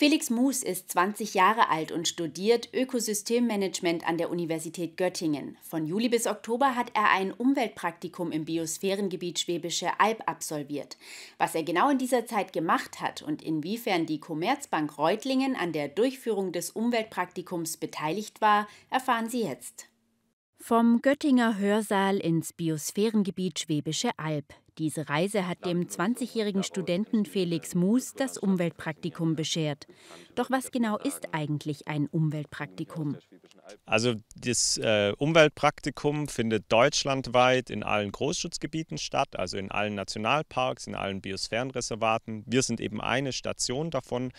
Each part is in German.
Felix Mus ist 20 Jahre alt und studiert Ökosystemmanagement an der Universität Göttingen. Von Juli bis Oktober hat er ein Umweltpraktikum im Biosphärengebiet Schwäbische Alb absolviert. Was er genau in dieser Zeit gemacht hat und inwiefern die Commerzbank Reutlingen an der Durchführung des Umweltpraktikums beteiligt war, erfahren Sie jetzt. Vom Göttinger Hörsaal ins Biosphärengebiet Schwäbische Alb. Diese Reise hat dem 20-jährigen Studenten Felix Mus das Umweltpraktikum beschert. Doch was genau ist eigentlich ein Umweltpraktikum? Also das äh, Umweltpraktikum findet deutschlandweit in allen Großschutzgebieten statt, also in allen Nationalparks, in allen Biosphärenreservaten. Wir sind eben eine Station davon.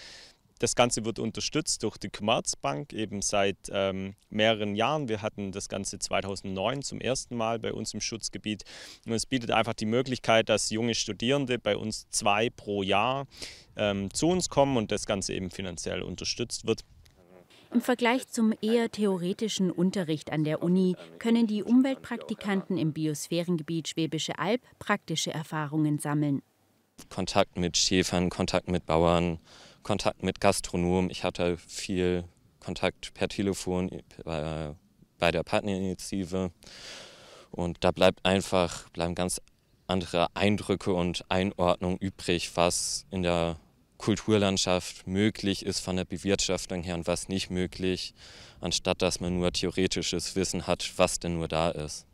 Das Ganze wird unterstützt durch die Commerzbank eben seit ähm, mehreren Jahren. Wir hatten das Ganze 2009 zum ersten Mal bei uns im Schutzgebiet. Und es bietet einfach die Möglichkeit, dass junge Studierende bei uns zwei pro Jahr ähm, zu uns kommen und das Ganze eben finanziell unterstützt wird. Im Vergleich zum eher theoretischen Unterricht an der Uni können die Umweltpraktikanten im Biosphärengebiet Schwäbische Alb praktische Erfahrungen sammeln. Kontakt mit Schäfern, Kontakt mit Bauern, Kontakt mit Gastronomen. Ich hatte viel Kontakt per Telefon bei, bei der Partnerinitiative. Und da bleibt einfach, bleiben ganz andere Eindrücke und Einordnungen übrig, was in der Kulturlandschaft möglich ist von der Bewirtschaftung her und was nicht möglich, anstatt dass man nur theoretisches Wissen hat, was denn nur da ist.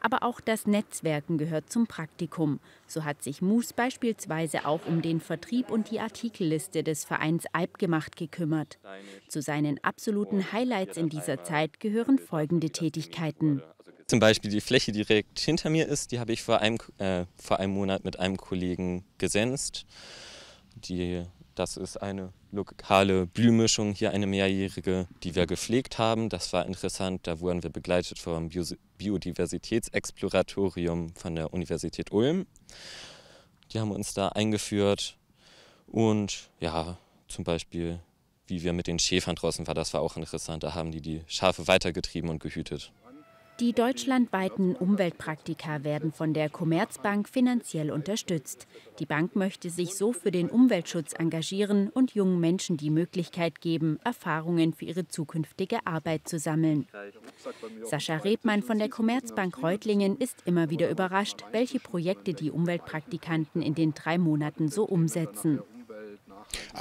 Aber auch das Netzwerken gehört zum Praktikum. So hat sich Moos beispielsweise auch um den Vertrieb und die Artikelliste des Vereins Alpgemacht gekümmert. Zu seinen absoluten Highlights in dieser Zeit gehören folgende Tätigkeiten. Zum Beispiel die Fläche, die direkt hinter mir ist, die habe ich vor einem, äh, vor einem Monat mit einem Kollegen gesenzt. Die das ist eine lokale Blühmischung, hier eine mehrjährige, die wir gepflegt haben. Das war interessant. Da wurden wir begleitet vom Biodiversitätsexploratorium von der Universität Ulm. Die haben uns da eingeführt. Und ja, zum Beispiel, wie wir mit den Schäfern draußen waren, das war auch interessant. Da haben die die Schafe weitergetrieben und gehütet. Die deutschlandweiten Umweltpraktika werden von der Commerzbank finanziell unterstützt. Die Bank möchte sich so für den Umweltschutz engagieren und jungen Menschen die Möglichkeit geben, Erfahrungen für ihre zukünftige Arbeit zu sammeln. Sascha Rebmann von der Commerzbank Reutlingen ist immer wieder überrascht, welche Projekte die Umweltpraktikanten in den drei Monaten so umsetzen.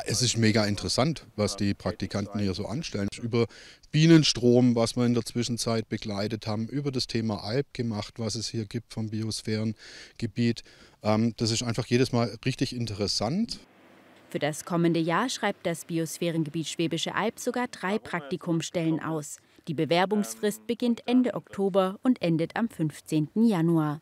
Es ist mega interessant, was die Praktikanten hier so anstellen. Über Bienenstrom, was wir in der Zwischenzeit begleitet haben, über das Thema Alp gemacht, was es hier gibt vom Biosphärengebiet. Ähm, das ist einfach jedes Mal richtig interessant. Für das kommende Jahr schreibt das Biosphärengebiet Schwäbische Alb sogar drei Praktikumsstellen aus. Die Bewerbungsfrist beginnt Ende Oktober und endet am 15. Januar.